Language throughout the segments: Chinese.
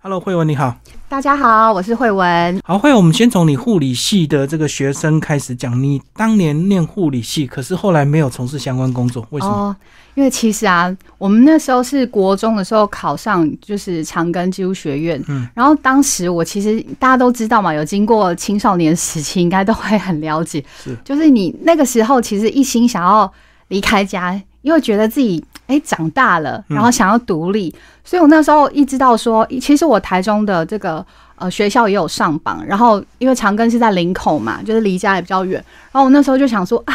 Hello，慧文你好。大家好，我是慧文。好，慧文，我们先从你护理系的这个学生开始讲。你当年念护理系，可是后来没有从事相关工作，为什么？哦，因为其实啊，我们那时候是国中的时候考上就是长庚技术学院，嗯，然后当时我其实大家都知道嘛，有经过青少年时期，应该都会很了解，是，就是你那个时候其实一心想要离开家，因为觉得自己。哎，长大了，然后想要独立，所以我那时候一知道说，其实我台中的这个呃学校也有上榜，然后因为长庚是在林口嘛，就是离家也比较远，然后我那时候就想说啊，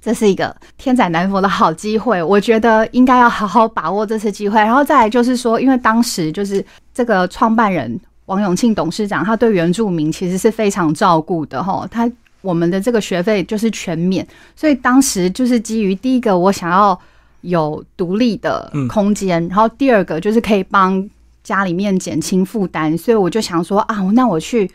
这是一个天载难逢的好机会，我觉得应该要好好把握这次机会。然后再来就是说，因为当时就是这个创办人王永庆董事长，他对原住民其实是非常照顾的哈，他我们的这个学费就是全免，所以当时就是基于第一个我想要。有独立的空间，然后第二个就是可以帮家里面减轻负担，所以我就想说啊，那我去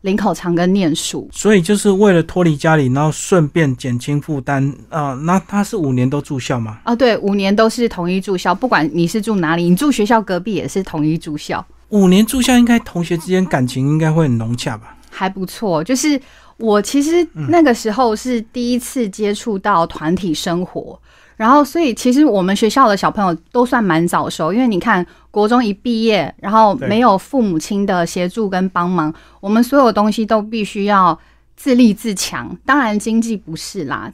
林口长庚念书，所以就是为了脱离家里，然后顺便减轻负担啊。那他是五年都住校吗？啊，对，五年都是统一住校，不管你是住哪里，你住学校隔壁也是统一住校。五年住校，应该同学之间感情应该会很融洽吧？还不错，就是我其实那个时候是第一次接触到团体生活。然后，所以其实我们学校的小朋友都算蛮早熟，因为你看，国中一毕业，然后没有父母亲的协助跟帮忙，我们所有东西都必须要自立自强。当然，经济不是啦，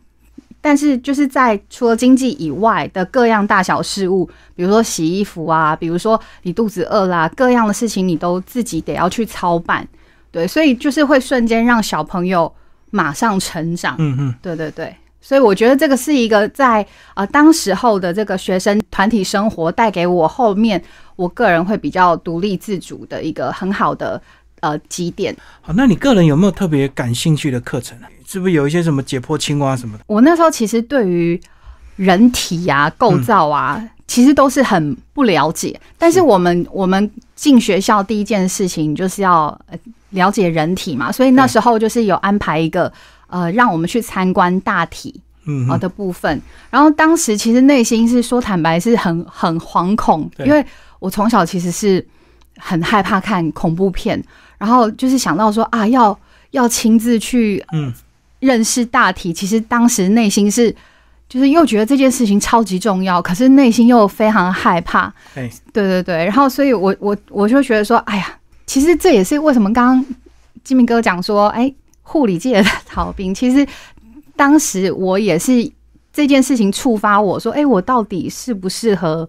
但是就是在除了经济以外的各样大小事务，比如说洗衣服啊，比如说你肚子饿啦，各样的事情你都自己得要去操办。对，所以就是会瞬间让小朋友马上成长。嗯嗯，对对对。所以我觉得这个是一个在呃当时候的这个学生团体生活带给我后面我个人会比较独立自主的一个很好的呃基点。好，那你个人有没有特别感兴趣的课程呢？是不是有一些什么解剖青蛙什么的？我那时候其实对于人体呀构造啊，其实都是很不了解。但是我们我们进学校第一件事情就是要了解人体嘛，所以那时候就是有安排一个。呃，让我们去参观大体好的部分，然后当时其实内心是说坦白是很很惶恐，因为我从小其实是很害怕看恐怖片，然后就是想到说啊，要要亲自去嗯。认识大体，其实当时内心是就是又觉得这件事情超级重要，可是内心又非常害怕，对对对，然后所以我我我就觉得说，哎呀，其实这也是为什么刚刚金明哥讲说，哎。护理界的逃兵，其实当时我也是这件事情触发我说：“哎，我到底适不适合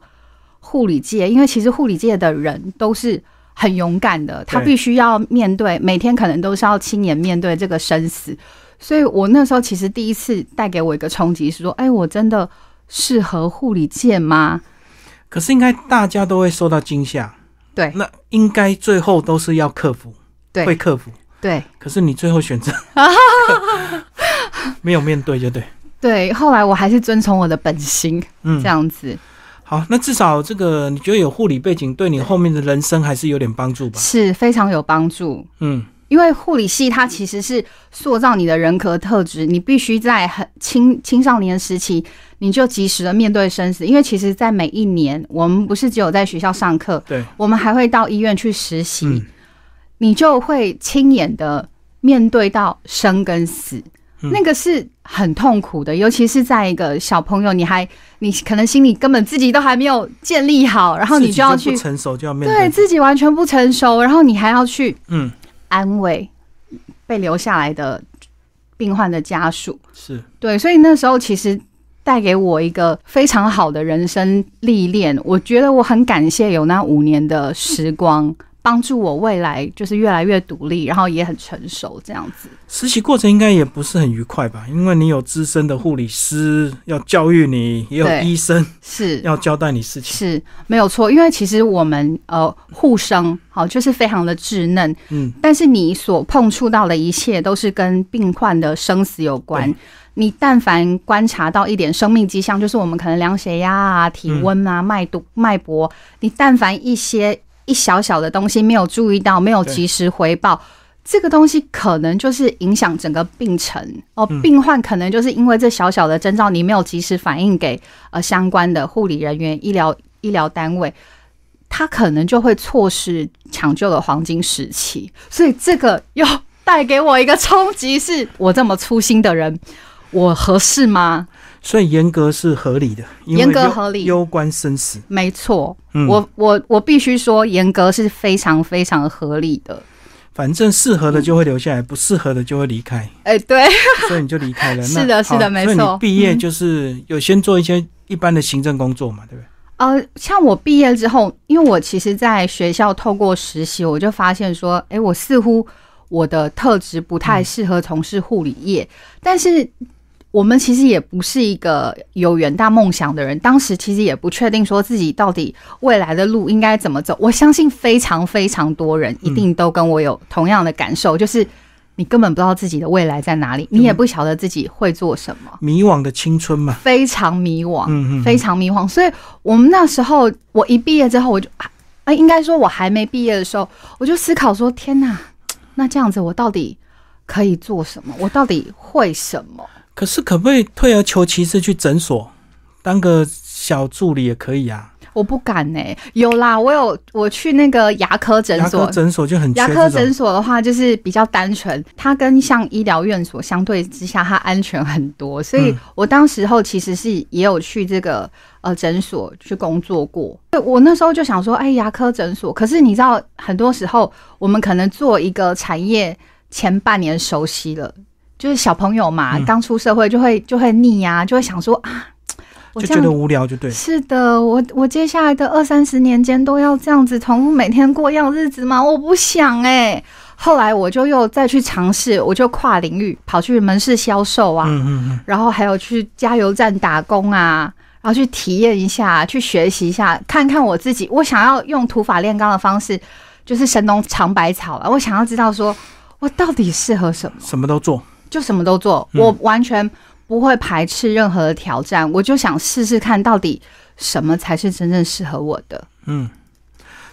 护理界？因为其实护理界的人都是很勇敢的，他必须要面对每天可能都是要亲眼面对这个生死。所以我那时候其实第一次带给我一个冲击是说：哎，我真的适合护理界吗？可是应该大家都会受到惊吓，对，那应该最后都是要克服，对，会克服。”对，可是你最后选择 没有面对，就对。对，后来我还是遵从我的本心，嗯，这样子。好，那至少这个你觉得有护理背景，对你后面的人生还是有点帮助吧？是非常有帮助。嗯，因为护理系它其实是塑造你的人格特质，你必须在很青青少年时期，你就及时的面对生死。因为其实，在每一年，我们不是只有在学校上课，对，我们还会到医院去实习。你就会亲眼的面对到生跟死，那个是很痛苦的，尤其是在一个小朋友，你还你可能心里根本自己都还没有建立好，然后你就要去成熟就要面对自己完全不成熟，然后你还要去嗯安慰被留下来的病患的家属，是对，所以那时候其实带给我一个非常好的人生历练，我觉得我很感谢有那五年的时光。帮助我未来就是越来越独立，然后也很成熟这样子。实习过程应该也不是很愉快吧？因为你有资深的护理师要教育你，也有医生是要交代你事情，是没有错。因为其实我们呃护生好就是非常的稚嫩，嗯，但是你所碰触到的一切都是跟病患的生死有关。你但凡观察到一点生命迹象，就是我们可能量血压啊、体温啊、脉度、脉搏，你但凡一些。一小小的东西没有注意到，没有及时回报，这个东西可能就是影响整个病程哦。病患可能就是因为这小小的征兆，你没有及时反映给呃相关的护理人员、医疗医疗单位，他可能就会错失抢救的黄金时期，所以这个又带给我一个冲击：是我这么粗心的人，我合适吗？所以严格是合理的，严格合理攸关生死。没错，嗯我我我必须说，严格是非常非常合理的。反正适合的就会留下来，不适合的就会离开，哎、对，所以你就离开了。是的是的没所以错你毕业嗯就是有先做一些一般的行政工作嘛，对不对？呃，像我毕业之后，因为我其实在学校透过实习，我就发现说，哎、我似乎我的特质不太适合从事护理业，但是。我们其实也不是一个有远大梦想的人，当时其实也不确定说自己到底未来的路应该怎么走。我相信非常非常多人一定都跟我有同样的感受，就是你根本不知道自己的未来在哪里，你也不晓得自己会做什么。迷惘的青春嘛，非常迷惘，嗯嗯非常迷惘。所以我们那时候，我一毕业之后，我就啊，啊应该说我还没毕业的时候，我就思考说：天哪，那这样子我到底可以做什么？我到底会什么？可是可不可以退而求其次去诊所当个小助理也可以啊？我不敢呢、有啦，我有我去那个牙科诊牙所科，诊所就很缺牙科诊所的话，就是比较单纯，它跟像医疗院所相对之下，它安全很多。所以嗯我当时候其实是也有去这个呃诊所去工作过。对我那时候就想说，哎，牙科诊所。可是你知道，很多时候我们可能做一个产业前半年熟悉了，就是小朋友嘛，嗯刚出社会就会就会腻呀、就会想说啊，就觉得无聊，就对。是的，我我接下来的二三十年间都要这样子重复每天过一样日子吗？我不想哎、后来我就又再去尝试，我就跨领域跑去门市销售啊，嗯嗯嗯，然后还有去加油站打工啊，然后去体验一下，去学习一下，看看我自己。我想要用土法炼钢的方式，就是神农尝百草啊。我想要知道说我到底适合什么。什么都做。就什么都做，嗯。我完全不会排斥任何的挑战，我就想试试看到底什么才是真正适合我的。嗯，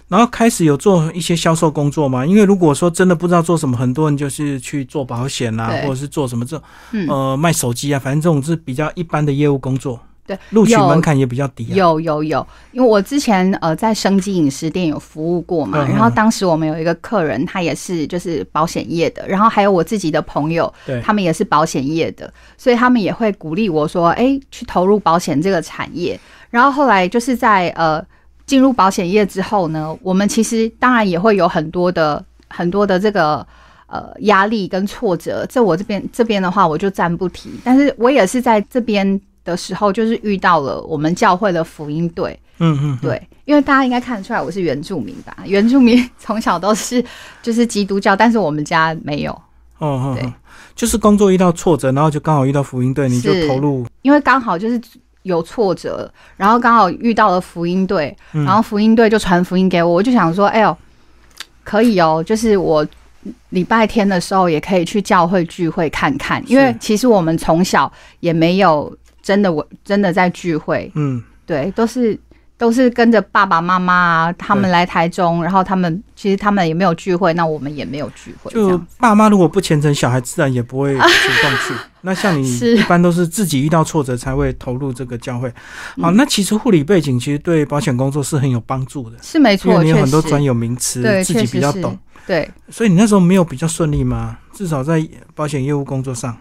然后开始有做一些销售工作嘛，因为如果说真的不知道做什么，很多人就是去做保险啊、或者是做什么这嗯，呃卖手机啊，反正这种是比较一般的业务工作，对，录取门槛也比较低啊。有有有，因为我之前呃在生机饮食店有服务过嘛，然后当时我们有一个客人，他也是就是保险业的，然后还有我自己的朋友，对，他们也是保险业的，所以他们也会鼓励我说，哎、去投入保险这个产业。然后后来就是在呃进入保险业之后呢，我们其实当然也会有很多的很多的这个呃压力跟挫折。这我这边这边的话，我就暂不提。但是我也是在这边的时候，就是遇到了我们教会的福音队。嗯嗯，嗯，对，因为大家应该看得出来我是原住民吧？原住民从小都是就是基督教，但是我们家没有。哦哦，对。哦就是工作遇到挫折，然后就刚好遇到福音队，你就投入，因为刚好就是有挫折，然后刚好遇到了福音队，嗯。然后福音队就传福音给我，我就想说，哎呦，可以哦，就是我礼拜天的时候也可以去教会聚会看看，因为其实我们从小也没有真的我真的在聚会，嗯，对，都是。都是跟着爸爸妈妈啊，他们来台中，然后他们其实他们也没有聚会，那我们也没有聚会，就爸妈如果不虔诚，小孩自然也不会主动去。那像你一般都是自己遇到挫折才会投入这个教会。好，嗯那其实护理背景其实对保险工作是很有帮助的，是没错，你有很多专有名词，对，自己比较懂。对，所以你那时候没有比较顺利吗？至少在保险业务工作上，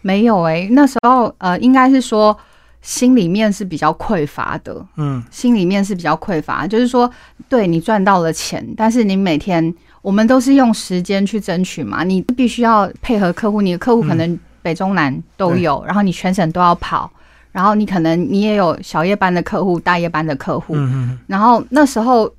没有诶、那时候呃，应该是说心里面是比较匮乏的，嗯，心里面是比较匮乏，就是说，对你赚到了钱，但是你每天我们都是用时间去争取嘛，你必须要配合客户，你的客户可能北中南都有，然后你全省都要跑，然后你可能你也有小夜班的客户、大夜班的客户，嗯嗯。然后那时候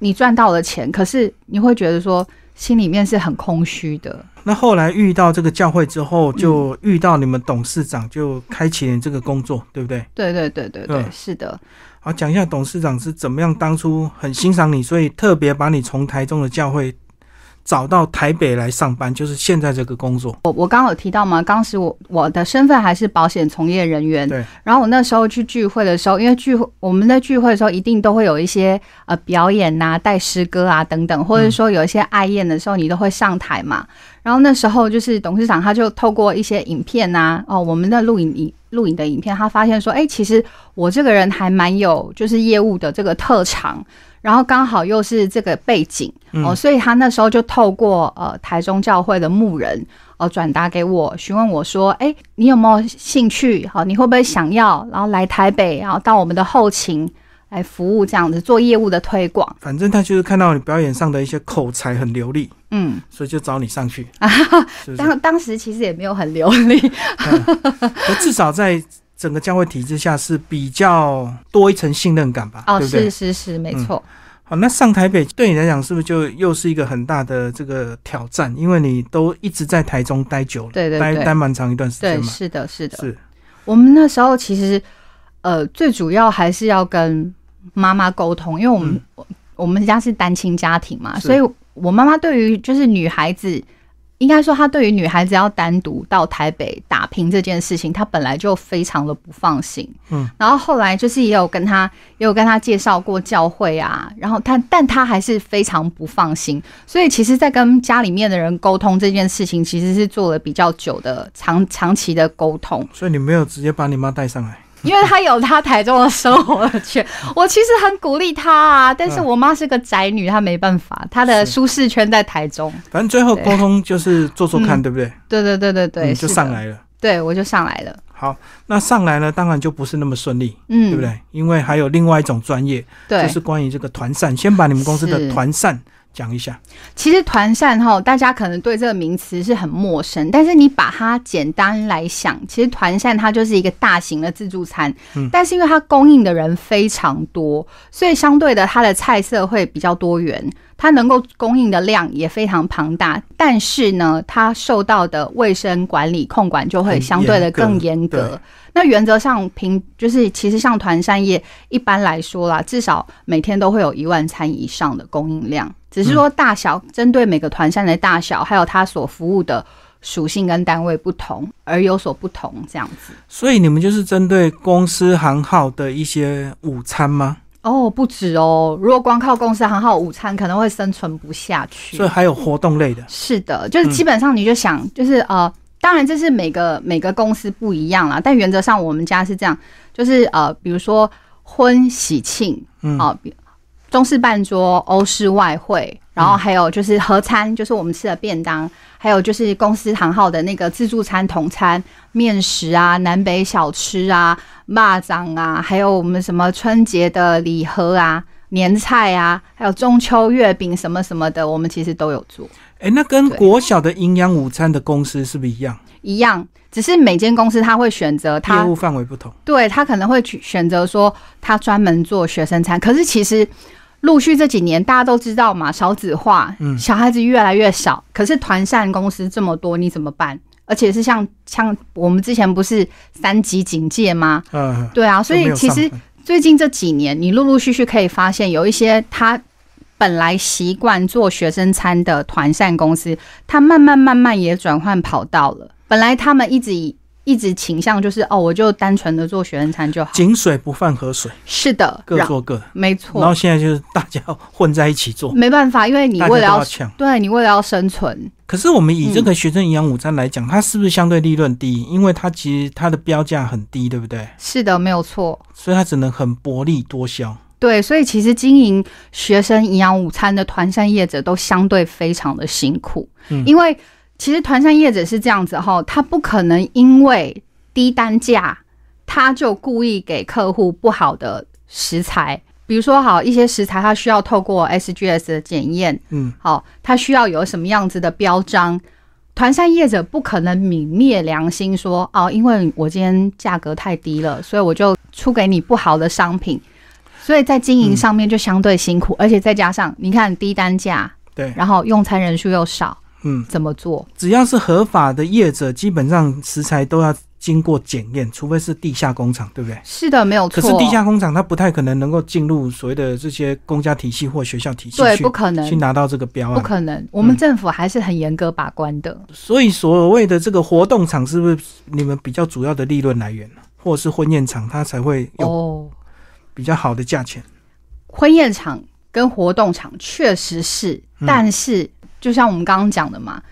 你赚到了钱，可是你会觉得说心里面是很空虚的，那后来遇到这个教会之后，就遇到你们董事长，就开启了这个工作，对不对？对对对对对，嗯是的。好，讲一下董事长是怎么样当初很欣赏你，所以特别把你从台中的教会找到台北来上班，就是现在这个工作。我我刚刚有提到嘛，当时我我的身份还是保险从业人员，对。然后我那时候去聚会的时候，因为聚会我们在聚会的时候一定都会有一些呃表演呐、带诗歌啊等等，或者说有一些爱宴的时候，你都会上台嘛。然后那时候就是董事长他就透过一些影片呐、哦，我们的录影影录影的影片，他发现说，哎，其实我这个人还蛮有就是业务的这个特长。然后刚好又是这个背景哦，所以他那时候就透过呃台中教会的牧人哦转达给我，询问我说：“哎，你有没有兴趣？好，你会不会想要？然后来台北，然后到我们的后勤来服务，这样子做业务的推广。”反正他就是看到你表演上的一些口才很流利，嗯，所以就找你上去。是不是？当当时其实也没有很流利，可至少在整个教会体制下是比较多一层信任感吧？哦，对不对是？是是，没错。好，那上台北对你来讲是不是就又是一个很大的这个挑战？因为你都一直在台中待久了，对对对待待蛮长一段时间对，是的，是的。是，我们那时候其实呃，最主要还是要跟妈妈沟通，因为我们、我我们家是单亲家庭嘛，所以我妈妈对于就是女孩子。应该说，他对于女孩子要单独到台北打拼这件事情，他本来就非常的不放心。嗯，然后后来就是也有跟他，也有跟他介绍过教会啊，然后他，但他还是非常不放心。所以其实，在跟家里面的人沟通这件事情，其实是做了比较久的长长期的沟通。所以你没有直接把你妈带上来。因为他有他台中的生活圈，我其实很鼓励他啊，但是我妈是个宅女，她没办法，她的舒适圈在台中。反正最后沟通就是做做看，嗯对不对？对对对对对，嗯，就上，来了。对我就上来了，好，那上来呢，当然就不是那么顺利，嗯，对不？对？因为还有另外一种专业，对，就是关于这个团扇。先把你们公司的团扇讲一下。其实团扇哈，大家可能对这个名词是很陌生，但是你把它简单来想，其实团扇它就是一个大型的自助餐，嗯但是因为它供应的人非常多，所以相对的它的菜色会比较多元，它能够供应的量也非常庞大，但是呢，它受到的卫生管理控管就会相对的更严格。那原则上平就是其实像团扇业一般来说啦，至少每天都会有一万餐以上的供应量，只是说大小针对每个团扇的大小，还有它所服务的属性跟单位不同而有所不同，这样子。所以你们就是针对公司行号的一些午餐吗？哦，不止哦，如果光靠公司行号午餐，可能会生存不下去。所以还有活动类的。是的，就是基本上你就想，就是呃，当然这是每个每个公司不一样啦，但原则上我们家是这样，就是呃，比如说婚喜庆嗯，啊、比中式半桌、欧式外汇，然后还有就是合餐，就是我们吃的便当，还有就是公司行号的那个自助餐、统餐、面食啊、南北小吃啊、蚂蚱啊，还有我们什么春节的礼盒啊、年菜啊，还有中秋月饼什么什么的，我们其实都有做。哎、那跟对国小的营养午餐的公司是不是一样？一样，只是每间公司他会选择业他务范围不同。对他可能会去选择说他专门做学生餐，可是其实陆续这几年大家都知道嘛，少子化，嗯小孩子越来越少，可是团膳公司这么多，你怎么办？而且是像像我们之前不是三级警戒吗？嗯，对啊，所以其实最近这几年，你陆陆续续可以发现，有一些他本来习惯做学生餐的团膳公司，他慢慢慢慢也转换跑道了。本来他们一直以一直倾向就是哦，我就单纯的做学生餐就好。井水不犯河水，是的，各做各的。没然后错，现在就是大家混在一起做，没办法，因为你为了要抢。对你为了要生存，可是我们以嗯这个学生营养午餐来讲，它是不是相对利润低？因为它其实它的标价很低，对不对？是的，没有错。所以它只能很薄利多销。对，所以其实经营学生营养午餐的团膳业者都相对非常的辛苦，嗯因为其实团膳业者是这样子哈，他不可能因为低单价，他就故意给客户不好的食材，比如说好一些食材，它需要透过 SGS 的检验，嗯，好，它需要有什么样子的标章。团膳业者不可能泯灭良心说哦，因为我今天价格太低了，所以我就出给你不好的商品，所以在经营上面就相对辛苦，而且再加上你看低单价，对，然后用餐人数又少，嗯，怎么做？只要是合法的业者，基本上食材都要经过检验，除非是地下工厂，对不对？是的，没有错。可是地下工厂它不太可能能够进入所谓的这些公家体系或学校体系对去不可能去，拿到这个标案，不可能，我们政府还是很严格把关的。所以所谓的这个活动场是不是你们比较主要的利润来源呢？或者是婚宴场，它才会有哦，比较好的价钱？婚宴场跟活动场确实是，嗯但是就像我们刚刚讲的嘛，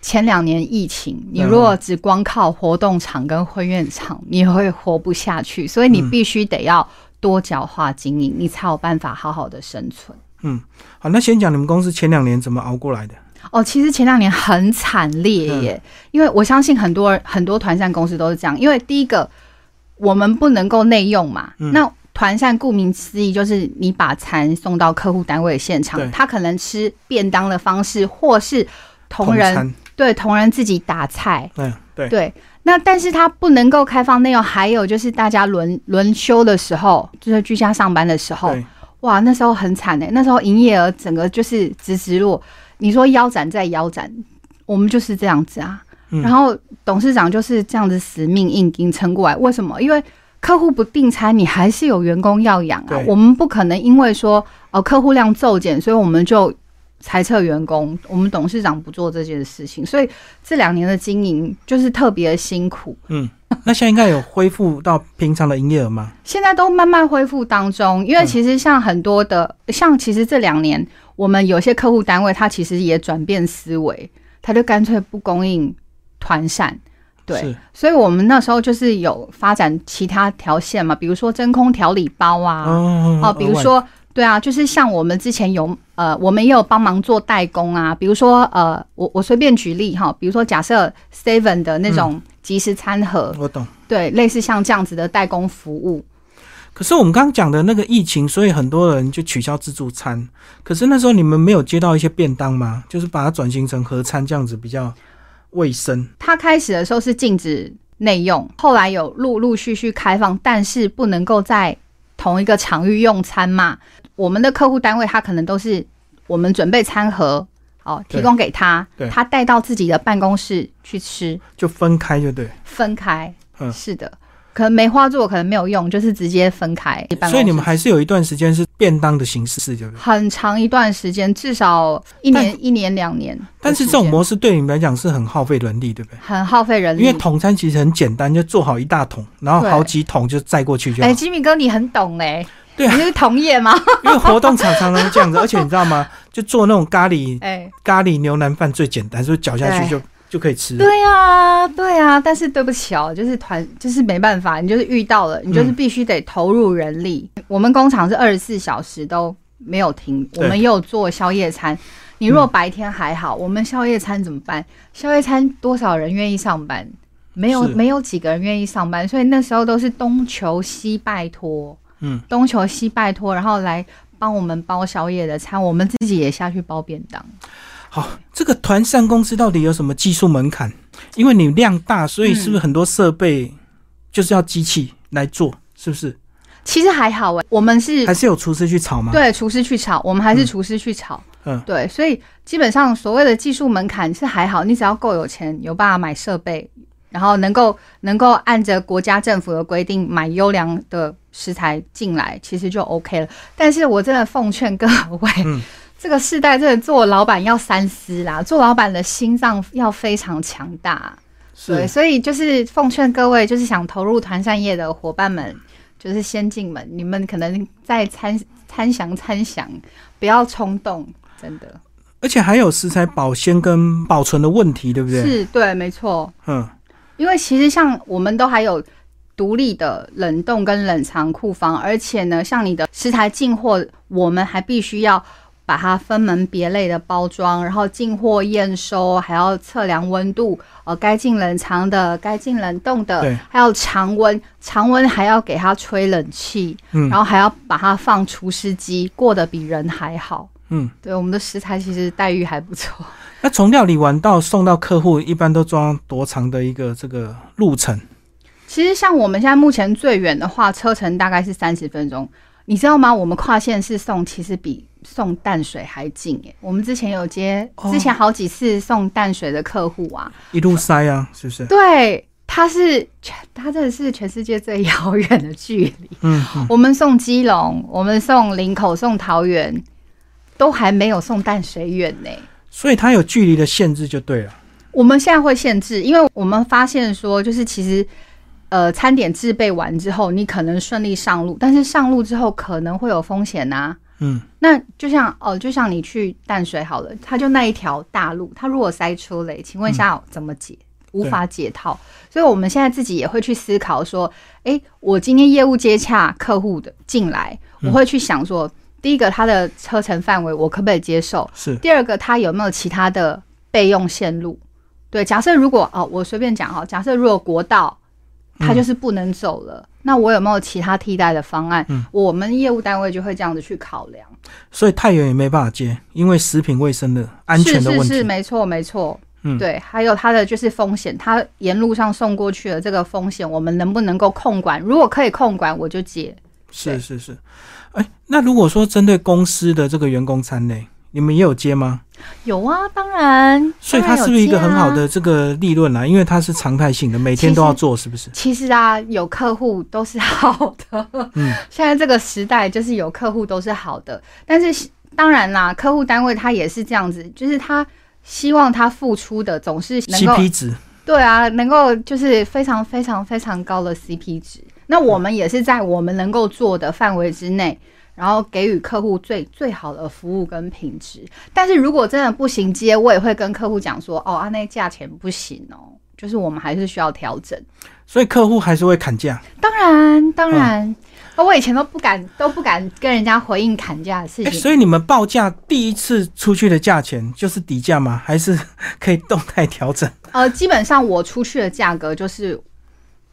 前两年疫情，你嗯如果只光靠活动场跟婚宴场，你会活不下去，所以你嗯必须得要多角化经营，你才有办法好好的生存。嗯好，那先讲你们公司前两年怎么熬过来的？哦，其实前两年很惨烈耶，因为我相信很多很多团扇公司都是这样。因为第一个，我们不能够内用嘛，嗯那团扇顾名思义就是你把餐送到客户单位的现场，他可能吃便当的方式，或是同仁餐，对同仁自己打菜，嗯，对，对。那但是他不能够开放内容，还有就是大家轮轮休的时候，就是居家上班的时候，哇，那时候很惨哎、那时候营业额整个就是直直落。你说腰斩再腰斩，我们就是这样子啊。嗯然后董事长就是这样子死命硬盯撑过来。为什么？因为客户不订餐，你还是有员工要养啊。我们不可能因为说哦客户量骤减，所以我们就裁撤员工。我们董事长不做这件事情，所以这两年的经营就是特别辛苦。嗯，那现在应该有恢复到平常的营业额吗？现在都慢慢恢复当中，因为嗯其实像很多的，像其实这两年，我们有些客户单位，他其实也转变思维，他就干脆不供应团扇，对，所以我们那时候就是有发展其他条线嘛，比如说真空调理包啊，哦哦，比如说，对啊，就是像我们之前有呃，我们也有帮忙做代工啊，比如说呃，我我随便举例哈，比如说假设 Seven 的那种即时餐盒，我懂。对，类似像这样子的代工服务，可是我们刚刚讲的那个疫情，所以很多人就取消自助餐。可是那时候你们没有接到一些便当吗？就是把它转型成合餐，这样子比较卫生。它开始的时候是禁止内用，后来有陆陆续续开放，但是不能够在同一个场域用餐嘛。我们的客户单位他可能都是我们准备餐盒，哦，提供给他，他带到自己的办公室去吃，就分开就对。分开。嗯是的，可能梅花座可能没有用，就是直接分开。所以你们还是有一段时间是便当的形式，对不对？很长一段时间，至少一年、一年两年。但是这种模式对你们来讲是很耗费人力，对不对？很耗费人力，因为桶餐其实很简单，就做好一大桶，然后好几桶就载过去就好。哎，吉米哥，你很懂哎、对啊你是同业吗？因为活动常常常这样子，而且你知道吗？就做那种咖喱 哎、咖喱牛腩饭最简单，所以搅下去就就可以吃。对啊、对啊、但是对不起哦，就是团，就是没办法，你就是遇到了，你就是必须得投入人力。我们工厂是二十四小时都没有停，我们也有做宵夜餐。你如果白天还好，我们宵夜餐怎么办？宵夜餐多少人愿意上班？没有，没有几个人愿意上班，所以那时候都是东求西拜托，嗯，东求西拜托，然后来帮我们包宵夜的餐，我们自己也下去包便当。好，这个团扇公司到底有什么技术门槛？因为你量大，所以是不是很多设备就是要机器来做？是不是？其实还好哎、我们是还是有厨师去炒吗？，对，厨师去炒，我们还是厨师去炒。嗯对，所以基本上所谓的技术门槛是还好，你只要够有钱，有办法买设备，然后能够能够按着国家政府的规定买优良的食材进来，其实就 OK 了。但是我真的奉劝各位，嗯这个世代真的做老板要三思啦，做老板的心脏要非常强大。对，所以就是奉劝各位，就是想投入团扇业的伙伴们，就是先进们，你们可能在参参详参详，不要冲动，真的而且还有食材保鲜跟保存的问题，对不对？是对，没错。嗯，因为其实像我们都还有独立的冷冻跟冷藏库房，而且呢，像你的食材进货，我们还必须要把它分门别类的包装，然后进货验收，还要测量温度，呃，该进冷藏的，该进冷冻的对，还有常温，常温还要给它吹冷气，嗯然后还要把它放除湿机，过得比人还好。嗯，对，我们的食材其实待遇还不错。那从料理完到送到客户，一般都装多长的一个这个路程？其实像我们现在目前最远的话，车程大概是三十分钟。你知道吗？我们跨县市送其实比送淡水还近耶。我们之前有接，哦之前好几次送淡水的客户啊，一路塞啊，是不是？对，他是全，他真的是全世界最遥远的距离。嗯嗯，我们送基隆，我们送林口，送桃园，都还没有送淡水远呢。所以它有距离的限制就对了。我们现在会限制，因为我们发现说，就是其实，呃，餐点制备完之后，你可能顺利上路，但是上路之后可能会有风险呐、嗯，那就像哦，就像你去淡水好了，它就那一条大路，它如果塞车嘞，请问一下怎么解？无法解套。所以我们现在自己也会去思考说，诶，我今天业务接洽客户的进来，我会去想说，第一个他的车程范围我可不可以接受？是第二个他有没有其他的备用线路？对，假设如果哦，我随便讲哈，假设如果国道它就是不能走了，那我有没有其他替代的方案？嗯我们业务单位就会这样子去考量。所以太远也没办法接，因为食品卫生的安全的问题。是是是，没错没错。嗯对，还有它的就是风险，它沿路上送过去的这个风险，我们能不能够控管？如果可以控管，我就接。是是是，哎，那如果说针对公司的这个员工餐类，你们也有接吗？有啊，当然。所以它是不是一个很好的这个利润啊？因为它是常态性的，每天都要做，是不是？其实啊，有客户都是好的。嗯，现在这个时代就是有客户都是好的，但是当然啦，客户单位他也是这样子，就是他希望他付出的总是能够 CP 值，对啊，能够就是非常非常非常高的 CP 值。那我们也是在我们能够做的范围之内，然后给予客户最最好的服务跟品质。但是如果真的不行接，我也会跟客户讲说，哦啊，那价钱不行哦，就是我们还是需要调整。所以客户还是会砍价。当然，当然，哦我以前都不敢都不敢跟人家回应砍价的事哎、情。所以你们报价第一次出去的价钱就是底价吗？还是可以动态调整？呃，基本上我出去的价格就是，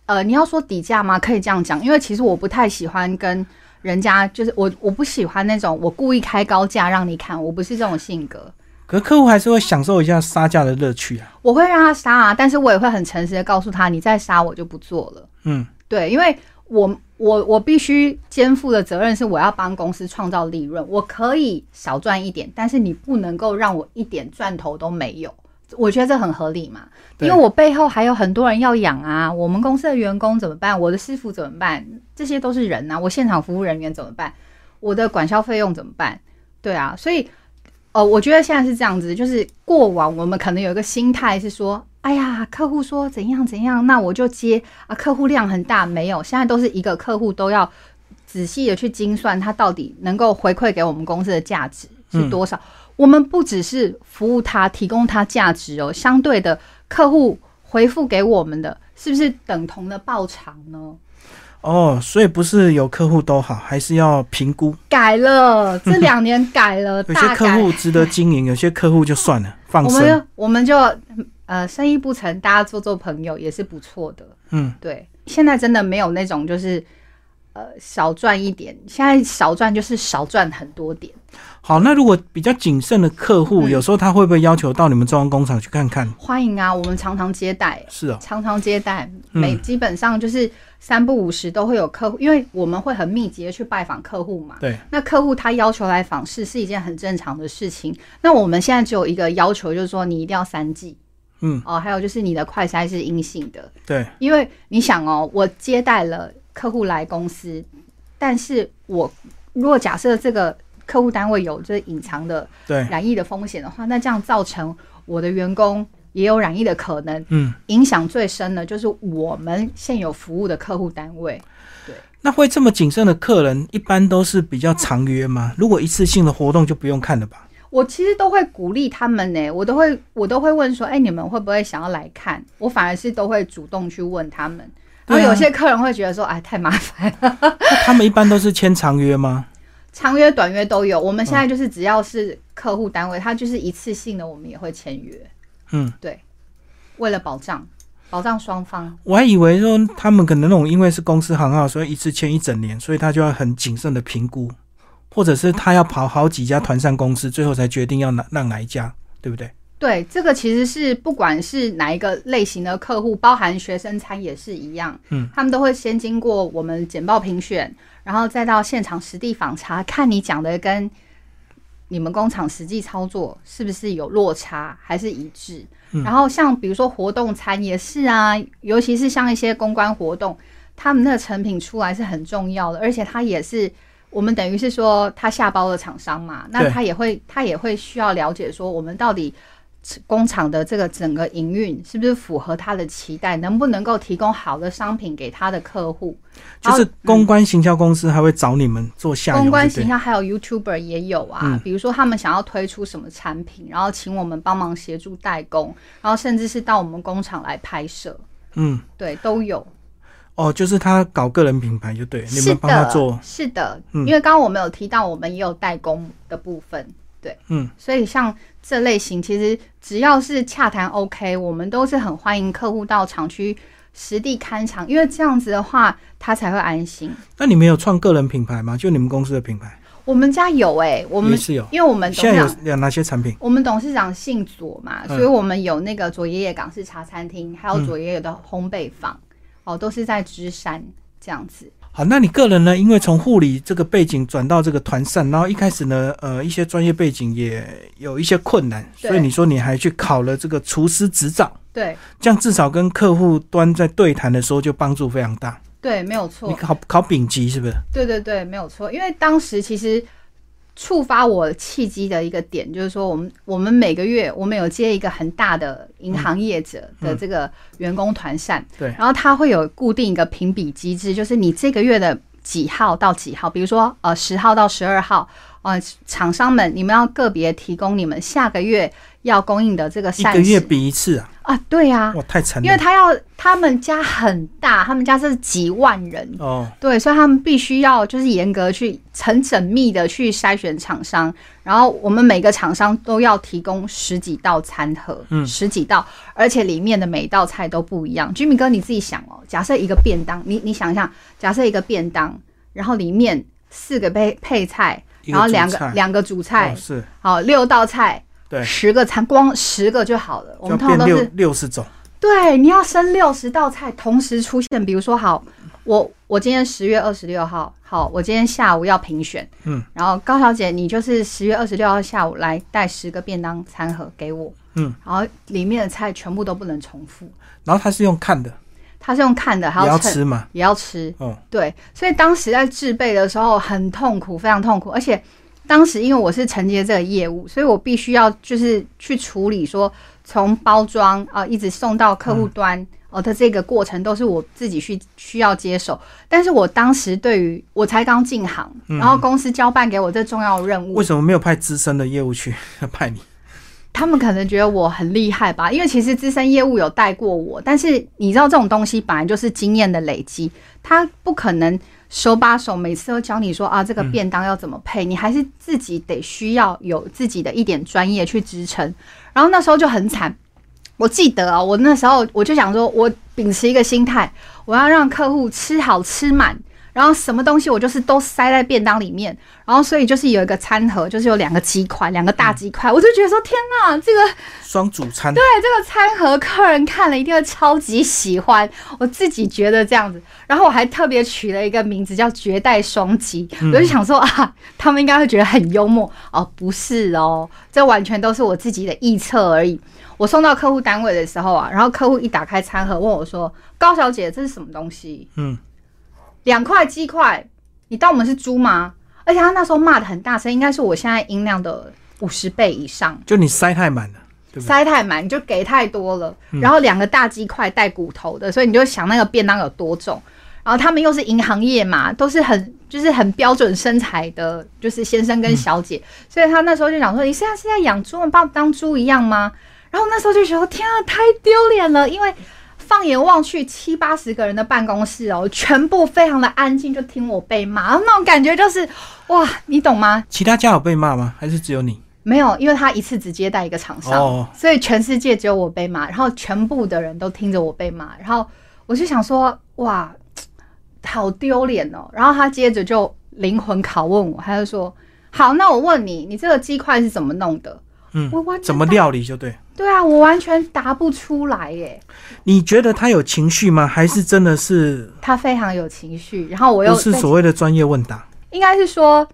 呃，你要说底价吗？可以这样讲，因为其实我不太喜欢跟人家，就是我我不喜欢那种我故意开高价让你砍，我不是这种性格。可是客户还是会享受一下杀价的乐趣啊。我会让他杀啊，但是我也会很诚实的告诉他，你再杀我就不做了。嗯，对，因为我我我必须肩负的责任是我要帮公司创造利润，我可以少赚一点，但是你不能够让我一点赚头都没有。我觉得这很合理嘛，因为我背后还有很多人要养啊，我们公司的员工怎么办？我的师傅怎么办？这些都是人啊，我现场服务人员怎么办？我的管销费用怎么办？对啊，所以呃，我觉得现在是这样子，就是过往我们可能有一个心态是说，哎呀，客户说怎样怎样，那我就接啊，客户量很大，没有，现在都是一个客户都要仔细的去精算，他到底能够回馈给我们公司的价值是多少。我们不只是服务他，提供他价值哦，相对的客户回复给我们的，是不是等同的报偿呢？哦，所以不是有客户都好，还是要评估。改了，这两年改了，有些大。客户值得经营，有些客户就算了，放生。我们我们就呃生意不成，大家做做朋友也是不错的。嗯，对，现在真的没有那种就是呃少赚一点，现在少赚就是少赚很多点。好，那如果比较谨慎的客户，嗯有时候他会不会要求到你们中央工厂去看看？欢迎啊，我们常常接待，是哦，常常接待，嗯每基本上就是三不五时都会有客户，因为我们会很密集的去拜访客户嘛。对，那客户他要求来访视是一件很正常的事情。那我们现在只有一个要求，就是说你一定要三剂嗯，哦，还有就是你的快筛是阴性的。对，因为你想哦，我接待了客户来公司，但是我如果假设这个客户单位有这隐藏的对，染疫的风险的话，那这样造成我的员工也有染疫的可能，嗯，影响最深的就是我们现有服务的客户单位。对那会这么谨慎的客人，一般都是比较长约吗？如果一次性的活动就不用看了吧？我其实都会鼓励他们呢，我都会我都会问说，哎、你们会不会想要来看？我反而是都会主动去问他们。然后对啊有些客人会觉得说，哎，太麻烦了。那他们一般都是签长约吗？长约、短约都有。我们现在就是只要是客户单位，它就是一次性的，我们也会签约。嗯，对，为了保障保障双方。我还以为说他们可能那种因为是公司行号，所以一次签一整年，所以他就要很谨慎的评估，或者是他要跑好几家团膳公司，最后才决定要哪让哪一家，对不对？对，这个其实是不管是哪一个类型的客户，包含学生餐也是一样，嗯，他们都会先经过我们简报评选，然后再到现场实地访查，看你讲的跟你们工厂实际操作是不是有落差，还是一致。嗯然后像比如说活动餐也是啊，尤其是像一些公关活动，他们那个成品出来是很重要的，而且它也是。我们等于是说，他下包的厂商嘛，那他也会，他也会需要了解说，我们到底工厂的这个整个营运是不是符合他的期待，能不能够提供好的商品给他的客户？就是公关行销公司还会找你们做下游，公关对？不对形象还有 YouTuber 也有啊，嗯。比如说他们想要推出什么产品，然后请我们帮忙协助代工，然后甚至是到我们工厂来拍摄，嗯，对，都有。哦，就是他搞个人品牌就对，你们帮他做，，是的，嗯。因为刚刚我们有提到，我们也有代工的部分，对，嗯，所以像这类型，其实只要是洽谈 OK，我们都是很欢迎客户到厂区实地看厂，因为这样子的话，他才会安心。那你们有创个人品牌吗？就你们公司的品牌我们家有哎、我们也是有。因为我们董现在有有哪些产品？我们董事长姓左嘛，嗯所以我们有那个左爷爷港式茶餐厅，还有嗯左爷爷的烘焙坊，哦，都是在芝山这样子。好，那你个人呢？因为从护理这个背景转到这个团扇，然后一开始呢，呃，一些专业背景也有一些困难，所以你说你还去考了这个厨师执照，对这样至少跟客户端在对谈的时候就帮助非常大。对，没有错你。考考丙级是不是？对对对，没有错。因为当时其实触发我契机的一个点，就是说我们我们每个月我们有接一个很大的银行业者的这个员工团扇，对然后他会有固定一个评比机制，就是你这个月的几号到几号，比如说呃十号到十二号。呃，厂商们，你们要个别提供你们下个月要供应的这个一膳食。个月比一次啊！啊，对啊、哇，太惨了。因为他要他们家很大，他们家是几万人，哦，对，所以他们必须要就是严格去、很缜密的去筛选厂商，然后我们每个厂商都要提供十几道餐盒，嗯。十几道，而且里面的每一道菜都不一样。Jimmy 哥，你自己想哦，假设一个便当，你你想一下，假设一个便当，然后里面四个配配菜，然后两个两个主菜哦，是。好六道菜，对十个餐，光十个就好了。我们通常都是六十种。对，你要生六十道菜同时出现，比如说，好，我我今天十月二十六号，好，我今天下午要评选，嗯，然后高小姐，你就是十月二十六号下午来带十个便当餐盒给我，嗯，然后里面的菜全部都不能重复，然后他是用看的，它是用看的，还也要吃嘛。也要吃，嗯，对，所以当时在制备的时候很痛苦，非常痛苦，而且当时因为我是承接这个业务，所以我必须要就是去处理说从包装啊、呃一直送到客户端。哦的这个过程都是我自己去需要接手，但是我当时对于我才刚进行，然后公司交办给我这重要任务为，什么没有派资深的业务去派你？他们可能觉得我很厉害吧，因为其实资深业务有带过我，但是你知道这种东西本来就是经验的累积，他不可能手把手每次都教你说啊这个便当要怎么配，你还是自己得需要有自己的一点专业去支撑。然后那时候就很惨，我记得啊，我那时候我就想说，我秉持一个心态，我要让客户吃好吃满。然后什么东西我就是都塞在便当里面，然后所以就是有一个餐盒，就是有两个鸡块，两个大鸡块，我就觉得说天哪，这个双主餐，对这个餐盒，客人看了一定会超级喜欢。我自己觉得这样子，然后我还特别取了一个名字叫“绝代双击”，我就想说啊，他们应该会觉得很幽默哦，不是哦，这完全都是我自己的臆测而已。我送到客户单位的时候啊，然后客户一打开餐盒问我说：“高小姐，这是什么东西？”嗯，两块鸡块，你当我们是猪吗？而且他那时候骂的很大声，应该是我现在音量的五十倍以上。就你塞太满了，对不对？塞太满，你就给太多了。嗯然后两个大鸡块带骨头的，所以你就想那个便当有多重。然后他们又是银行业嘛，都是很就是很标准身材的，就是先生跟小姐，所以他那时候就想说：“你现在是在养猪，吗把我当猪一样吗？”然后那时候就觉得：“天啊，太丢脸了！”因为放眼望去，七八十个人的办公室哦，全部非常的安静，就听我被骂，那种感觉就是哇，你懂吗？其他家有被骂吗？还是只有你？没有，因为他一次只接待一个厂商，哦所以全世界只有我被骂，然后全部的人都听着我被骂，然后我就想说，哇，好丢脸哦。然后他接着就灵魂拷问我，他就说，好，那我问你，你这个鸡块是怎么弄的？嗯我完全怎么料理就对。对啊，我完全答不出来耶。你觉得他有情绪吗？还是真的是他非常有情绪，然后我又不是所谓的专业问答？应该是说，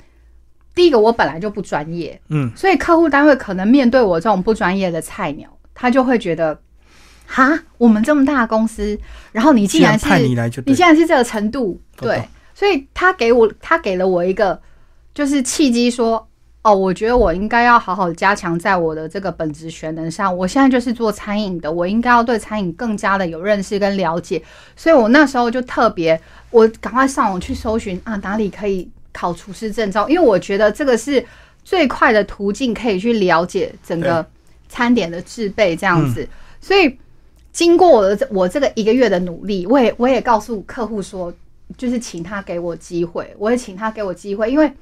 第一个我本来就不专业，嗯，所以客户单位可能面对我这种不专业的菜鸟，他就会觉得，哈，我们这么大的公司，然后你竟然是你来就你竟然是这个程度，对所以他给我他给了我一个就是契机说，哦，我觉得我应该要好好加强在我的这个本职学能上。我现在就是做餐饮的，我应该要对餐饮更加的有认识跟了解。所以我那时候就特别，我赶快上网去搜寻啊，哪里可以考厨师证照？因为我觉得这个是最快的途径，可以去了解整个餐点的制备这样子。所以经过我的我这个一个月的努力，我也我也告诉客户说，就是请他给我机会，我也请他给我机会，因为。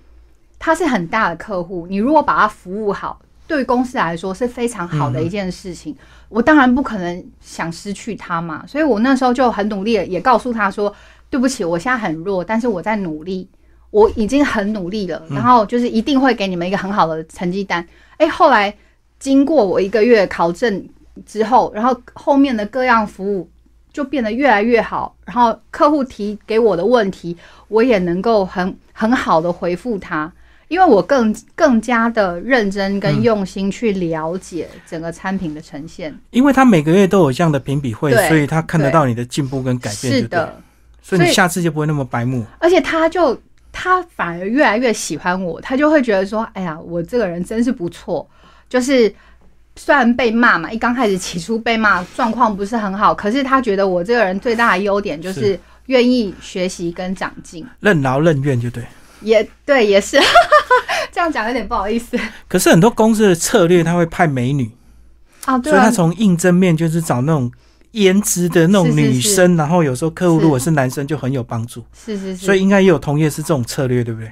他是很大的客户，你如果把他服务好，对公司来说是非常好的一件事情。我当然不可能想失去他嘛，所以我那时候就很努力，也告诉他说：“对不起，我现在很弱，但是我在努力，我已经很努力了。然后就是一定会给你们一个很好的成绩单。”哎，后来经过我一个月考证之后，然后后面的各样服务就变得越来越好，然后客户提给我的问题，我也能够很很好的回复他。因为我更更加的认真跟用心去了解整个产品的呈现，因为他每个月都有这样的评比会，所以他看得到你的进步跟改变，是的，所以你下次就不会那么白目。而且他就他反而越来越喜欢我，他就会觉得说：“哎呀，我这个人真是不错。”就是虽然被骂嘛，一刚开始起初被骂，状况不是很好，可是他觉得我这个人最大的优点就是愿意学习跟长进，任劳任怨就对。也对，也是 这样讲有点不好意思。可是很多公司的策略，他会派美女啊，所以他从应征面就是找那种颜值的那种女生，然后有时候客户如果是男生就很有帮助。是是是，所以应该也有同业是这种策略，对不对？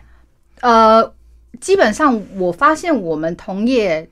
呃，基本上我发现我们同业。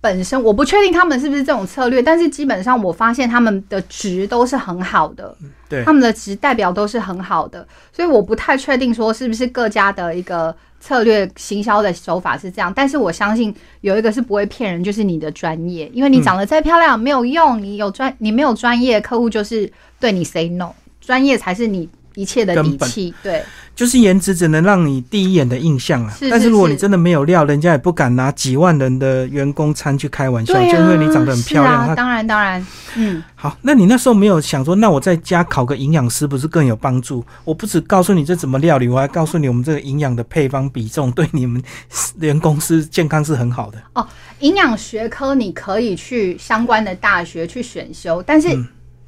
本身我不确定他们是不是这种策略，但是基本上我发现他们的值都是很好的，对，他们的值代表都是很好的，所以我不太确定说是不是各家的一个策略行销的手法是这样，但是我相信有一个是不会骗人，就是你的专业，因为你长得再漂亮没有用，你有专你没有专业，客户就是对你 say no，专业才是你一切的底气，对。就是颜值只能让你第一眼的印象啊，但是如果你真的没有料，人家也不敢拿几万人的员工餐去开玩笑，就因为你长得很漂亮。啊当然当然，嗯，好，那你那时候没有想说，那我在家考个营养师不是更有帮助？我不只告诉你这怎么料理，我还告诉你我们这个营养的配方比重对你们员工是健康是很好的。哦，营养学科你可以去相关的大学去选修，但是。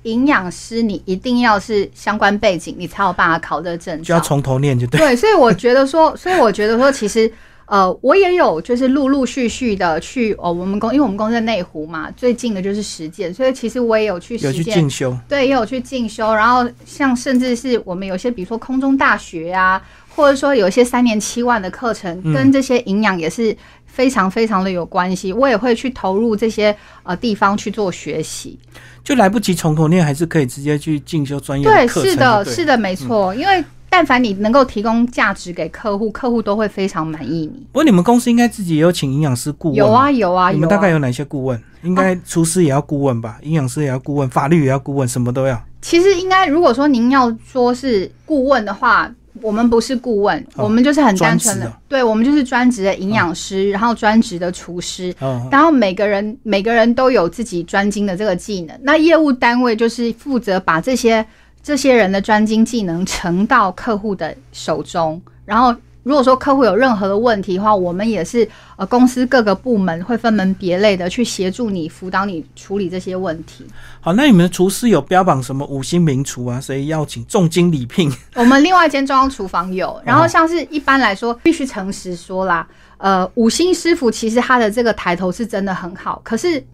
营养师，你一定要是相关背景，你才有办法考这个证。就要从头念就对。对，所以我觉得说，所以我觉得说，其实呃，我也有就是陆陆续续的去哦，我们公，因为我们公司在内湖嘛，最近的就是实践，所以其实我也有去有去进修，对，也有去进修。然后像甚至是我们有些，比如说空中大学啊，或者说有一些三年七万的课程，跟这些营养也是非常非常的有关系。我也会去投入这些呃地方去做学习。就来不及从头念，还是可以直接去进修专业对，是的，是的，没错。因为但凡你能够提供价值给客户，客户都会非常满意你。不过你们公司应该自己也有请营养师顾问，有啊，有啊。你们大概有哪些顾问？应该厨师也要顾问吧？营养师也要顾问，法律也要顾问，什么都要。其实应该，如果说您要说是顾问的话。我们不是顾问，我们就是很单纯的，对我们就是专职的营养师，然后专职的厨师，然后每个人每个人都有自己专精的这个技能。那业务单位就是负责把这些这些人的专精技能呈到客户的手中，然后。如果说客户有任何的问题的话，我们也是呃公司各个部门会分门别类的去协助你辅导你处理这些问题。好，那你们的厨师有标榜什么五星名厨啊？所以邀请重金礼聘？我们另外一间中央厨房有。然后像是一般来说，必须诚实说啦，呃，五星师傅其实他的这个抬头是真的很好，可是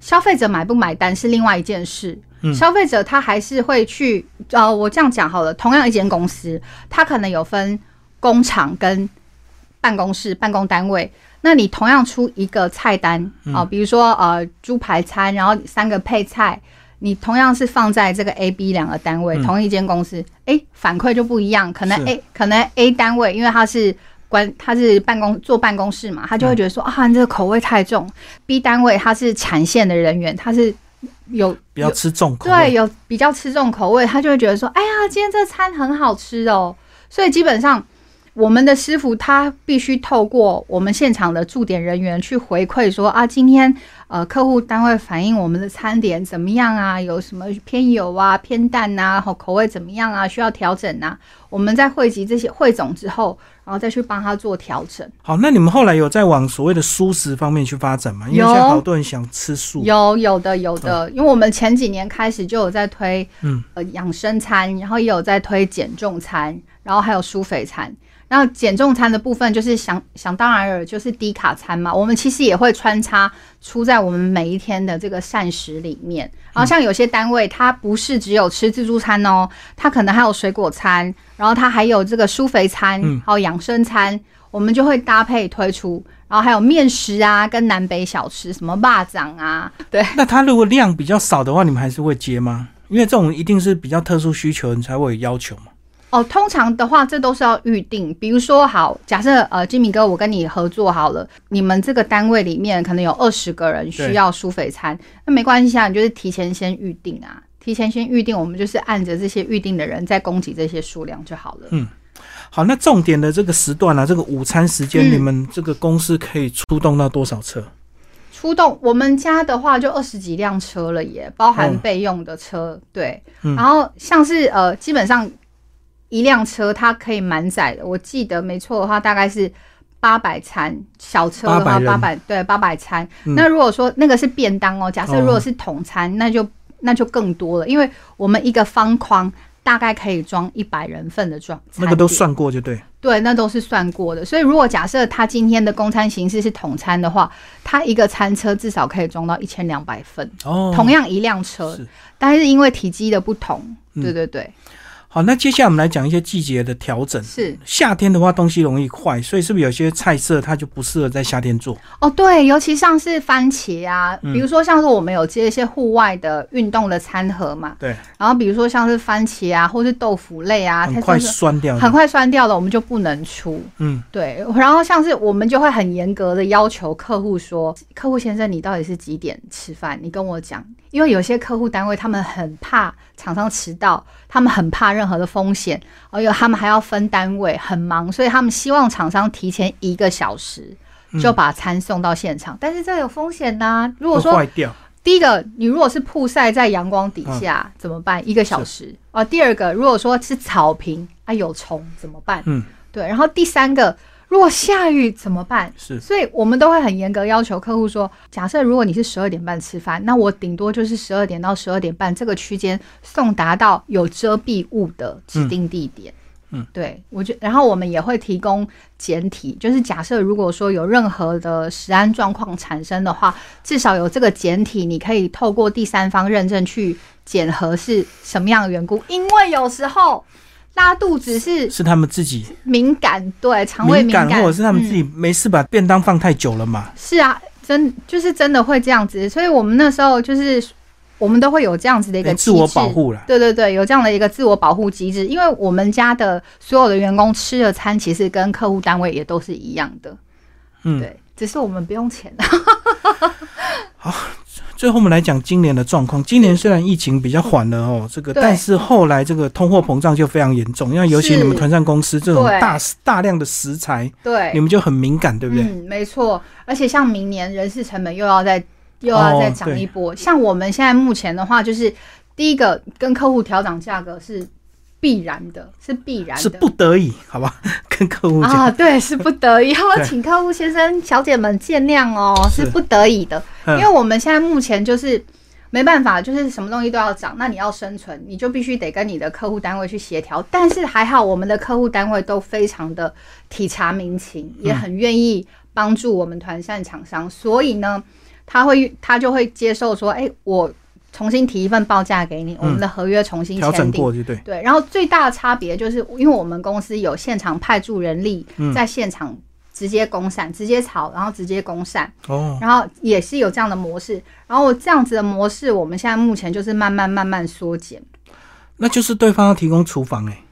消费者买不买单是另外一件事。消费者他还是会去呃，我这样讲好了，同样一间公司，他可能有分。工厂跟办公室、办公单位，那你同样出一个菜单啊，比如说呃猪排餐，然后三个配菜，你同样是放在这个 A、B 两个单位，同一间公司，哎，反馈就不一样。可能 A 可能 A 单位，因为他是关他是办公坐办公室嘛，他就会觉得说啊，你这个口味太重。B 单位他是产线的人员，他是有比较吃重口味，对，有比较吃重口味，他就会觉得说，哎呀，今天这餐很好吃哦。所以基本上。我们的师傅他必须透过我们现场的驻点人员去回馈说啊，今天呃客户单位反映我们的餐点怎么样啊？有什么偏油啊、偏淡呐？口口味怎么样啊？需要调整呐？我们在汇集这些汇总之后，然然后再去帮他做调整。好，那你们后来有在往所谓的素食方面去发展吗？因为有现在好多人想吃素。有有的有的，因为我们前几年开始就有在推嗯呃养生餐，然后也有在推减重餐，然后还有舒肥餐。然后减重餐的部分就是想想当然尔就是低卡餐嘛，我们其实也会穿插出在我们每一天的这个膳食里面。然后像有些单位，它不是只有吃自助餐哦，它可能还有水果餐，然后它还有这个舒肥餐，嗯还有养生餐，我们就会搭配推出。然后还有面食啊，跟南北小吃，什么蚂蚱啊，对，那它如果量比较少的话，你们还是会接吗？因为这种一定是比较特殊需求，你才会有要求嘛。哦，通常的话，这都是要预定。比如说，好，假设呃，金米哥，我跟你合作好了，你们这个单位里面可能有二十个人需要苏肥餐，那没关系啊，你就是提前先预定啊，提前先预定，我们就是按着这些预定的人再供给这些数量就好了。嗯好，那重点的这个时段啊，这个午餐时间，嗯你们这个公司可以出动到多少车？出动我们家的话就二十几辆车了耶，包含哦备用的车，对，嗯然后像是呃，基本上一辆车它可以满载的，我记得没错的话，大概是八百餐，小车的话800人。八百对八百餐。嗯。那如果说那个是便当哦，假设哦。如果是统餐，那就那就更多了，因为我们一个方框大概可以装一百人份的装，那个都算过就对。对，那都是算过的。所以如果假设他今天的公餐形式是统餐的话，他一个餐车至少可以装到一千两百份，哦，同样一辆车是，但是因为体积的不同，嗯。对对对，好，那接下来我们来讲一些季节的调整。是夏天的话，东西容易坏，所以是不是有些菜色它就不适合在夏天做？哦，对，尤其像是番茄啊，嗯比如说像是我们有接一些户外的运动的餐盒嘛，对，然后比如说像是番茄啊，或是豆腐类啊，它很快酸掉的。很快酸掉了，我们就不能出。嗯，对，然后像是我们就会很严格的要求客户说，客户先生，你到底是几点吃饭？你跟我讲，因为有些客户单位他们很怕厂商迟到，他们很怕任何的风险，而且他们还要分单位，很忙，所以他们希望厂商提前一个小时就把餐送到现场。但是这有风险呐、如果说会坏掉。第一个，你如果是曝晒在阳光底下、怎么办？一个小时啊。第二个，如果说是草坪啊有虫怎么办？嗯，对。然后第三个，如果下雨怎么办？是所以我们都会很严格要求客户说，假设如果你是十二点半吃饭，那我顶多就是十二点到十二点半这个区间送达到有遮蔽物的指定地点。嗯，对，我觉，然后我们也会提供简体，就是假设如果说有任何的食安状况产生的话，至少有这个简体，你可以透过第三方认证去检核是什么样的缘故，因为有时候拉肚子是是他们自己敏感，对肠胃敏感，或者是他们嗯自己没事把便当放太久了嘛？是啊，真就是真的会这样子，所以我们那时候就是我们都会有这样子的一个自我保护了。对对对，有这样的一个自我保护机制，因为我们家的所有的员工吃的餐其实跟客户单位也都是一样的，嗯，对，只是我们不用钱。最后我们来讲今年的状况。今年虽然疫情比较缓了哦，这个，但是后来这个通货膨胀就非常严重，因为尤其你们团膳公司这种大大量的食材，对，你们就很敏感，对不对？嗯，没错。而且像明年人事成本又要再又要再哦涨一波，像我们现在目前的话，就是第一个跟客户调涨价格是必然的，是必然的，是不得已，好吧？跟客户讲，啊，对，是不得已，要对请客户先生、小姐们见谅哦，是是不得已的，嗯因为我们现在目前就是没办法，就是什么东西都要涨，那你要生存，你就必须得跟你的客户单位去协调。但是还好，我们的客户单位都非常的体察民情，也很愿意帮助我们团扇厂商，所以呢，他会他就会接受说，哎、我重新提一份报价给你，我们的合约重新调整签订。过就对。对，然后最大的差别就是，因为我们公司有现场派驻人力嗯在现场直接公散、直接炒，然后直接公散，哦，然后也是有这样的模式。然后这样子的模式，我们现在目前就是慢慢慢慢缩减。那就是对方要提供厨房哎、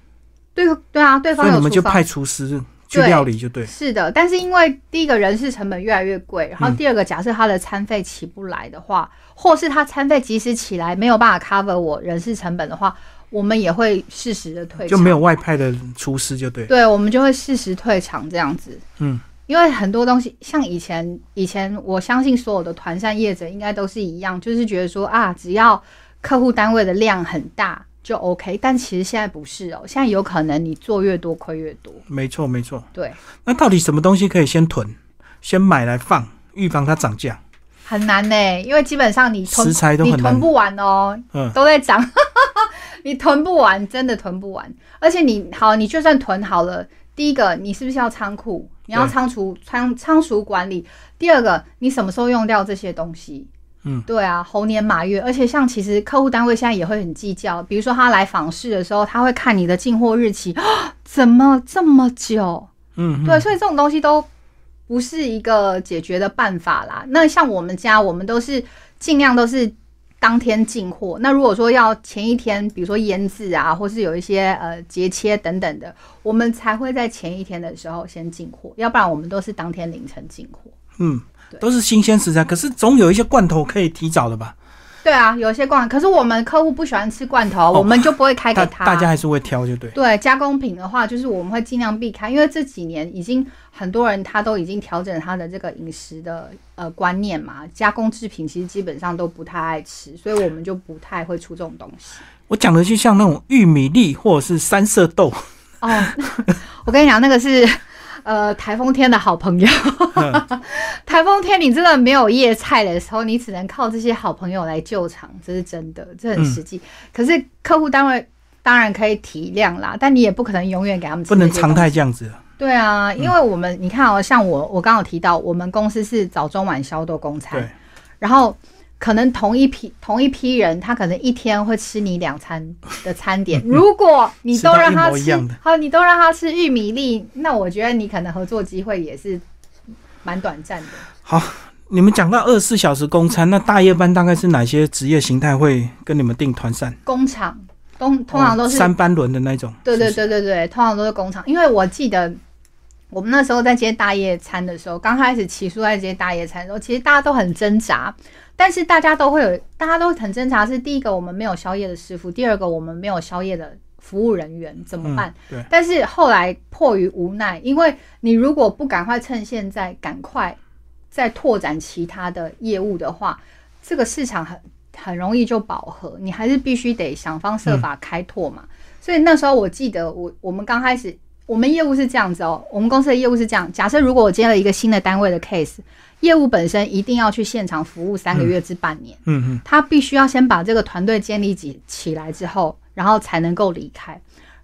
对对啊，对方有厨房以你们就派厨师去对料理就对。是的，但是因为第一个人事成本越来越贵，然后嗯第二个，假设他的餐费起不来的话，或是他餐费即使起来没有办法 cover 我人事成本的话，我们也会适时的退场，就没有外派的厨师就对。对，我们就会适时退场这样子。嗯，因为很多东西，像以前以前，我相信所有的团扇业者应该都是一样，就是觉得说啊，只要客户单位的量很大就 OK。但其实现在不是哦，现在有可能你做越多亏越多。没错没错。对，那到底什么东西可以先囤，先买来放，预防它涨价？很难呢，因为基本上你囤食材都很难你囤不完哦，嗯，都在涨，你囤不完，真的囤不完。而且你好，你就算囤好了，第一个你是不是要仓库？你要对仓储仓仓储管理。第二个，你什么时候用掉这些东西？嗯，对啊，猴年马月，而且像其实客户单位现在也会很计较，比如说他来访视的时候，他会看你的进货日期，啊 怎么这么久？嗯，对，所以这种东西都不是一个解决的办法啦。那像我们家，我们都是尽量都是当天进货。那如果说要前一天，比如说腌制啊，或是有一些呃节切等等的，我们才会在前一天的时候先进货，要不然我们都是当天凌晨进货。嗯对，都是新鲜食材，可是总有一些罐头可以提早的吧？对啊，有些罐，可是我们客户不喜欢吃罐头，我们就不会开给大他。大家还是会挑，就对。对加工品的话，就是我们会尽量避开，因为这几年已经很多人他都已经调整他的这个饮食的呃观念嘛，加工制品其实基本上都不太爱吃，所以我们就不太会出这种东西。我讲的就像那种玉米粒或者是三色豆，哦，我跟你讲，那个是呃台风天的好朋友。台风天你真的没有叶菜的时候，你只能靠这些好朋友来救场，这是真的，这很实际。可是客户单位当然可以体谅啦，但你也不可能永远给他们吃不能常态这样子。对啊，因为我们、你看哦，像我我刚刚有提到，我们公司是早中晚宵都公餐，，然后可能同一批同一批人，他可能一天会吃你两餐的餐点。如果你都让他吃好，你都让他吃玉米粒，那我觉得你可能合作机会也是蛮短暂的。好你们讲到二十四小时供餐，那大夜班大概是哪些职业形态会跟你们订团膳？工厂通通常都是、哦三班轮的那种。对对对对对，通常都是工厂，因为我记得我们那时候在接大夜餐的时候，刚开始起初在接大夜餐的时候，其实大家都很挣扎，但是大家都会有，大家都很挣扎。是第一个，我们没有宵夜的师傅；第二个，我们没有宵夜的服务人员，怎么办？嗯对，但是后来迫于无奈，因为你如果不赶快趁现在赶快再拓展其他的业务的话，这个市场很很容易就饱和，你还是必须得想方设法开拓嘛。所以那时候我记得我我们刚开始。我们业务是这样子哦，我们公司的业务是这样。假设如果我接了一个新的单位的 case，业务本身一定要去现场服务三个月至半年。嗯嗯，他必须要先把这个团队建立起起来之后，然后才能够离开。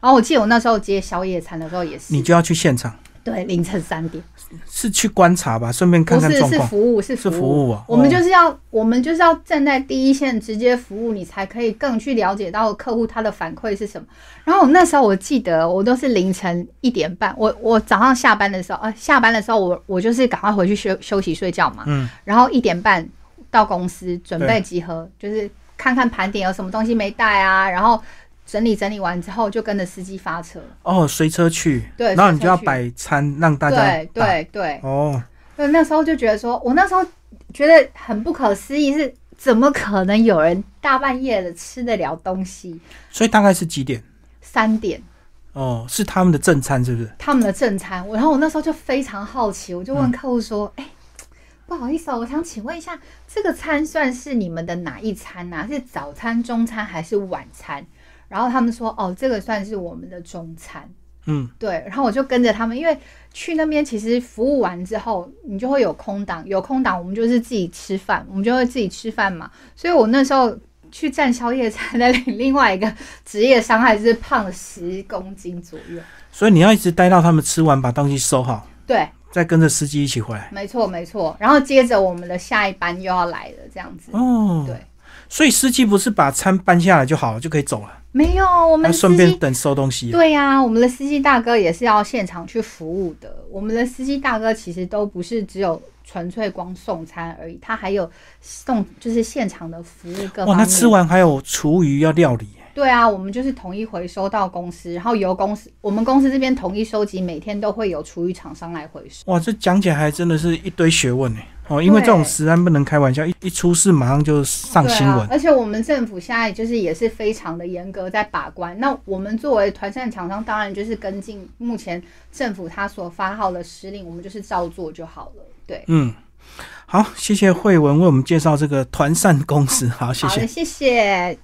然后我记得我那时候接宵夜餐的时候也是你，就要去现场，对，凌晨三点，是去观察吧，顺便看不是看状况。是服务是是服服务。啊我们哦就是要我们就是要站在第一线直接服务，你才可以更去了解到客户他的反馈是什么。然后我那时候我记得我都是凌晨一点半，我我早上下班的时候，呃，下班的时候我我就是赶快回去休休息睡觉嘛，嗯，然后一点半到公司准备集合，就是看看盘点有什么东西没带啊，然后整理整理完之后就跟着司机发车。哦，随车去，对然后你就要摆餐让大家对。对对，哦，对，那时候就觉得说，我那时候觉得很不可思议，是怎么可能有人大半夜的吃得了东西？所以大概是几点？三点哦，是他们的正餐是不是？他们的正餐，我然后我那时候就非常好奇，我就嗯问客户说：“哎、不好意思哦，我想请问一下，这个餐算是你们的哪一餐啊、是早餐、中餐还是晚餐？”然后他们说：“哦，这个算是我们的中餐。”嗯，对，然后我就跟着他们，因为去那边其实服务完之后，你就会有空档，有空档我们就是自己吃饭，我们就会自己吃饭嘛。所以我那时候去站宵夜餐那里另外一个职业伤害是胖了十公斤左右。所以你要一直待到他们吃完，把东西收好，对，再跟着司机一起回来。没错没错。然后接着我们的下一班又要来了，这样子。哦，对，所以司机不是把餐搬下来就好了，就可以走了，没有，我还们顺便等收东西。对呀、我们的司机大哥也是要现场去服务的。我们的司机大哥其实都不是只有纯粹光送餐而已，他还有送就是现场的服务各方哇，面。那吃完还有厨余要料理。对啊，我们就是统一回收到公司，然后由公司我们公司这边统一收集，每天都会有厨余厂商来回收。哇，这讲起来还真的是一堆学问呢。哦，因为这种食安不能开玩笑，一一出事马上就上新闻。啊。而且我们政府现在就是也是非常的严格在把关。那我们作为团扇厂商，当然就是跟进目前政府他所发号的施令，我们就是照做就好了。对，嗯，好，谢谢慧文为我们介绍这个团扇公司，好，谢谢，。谢谢。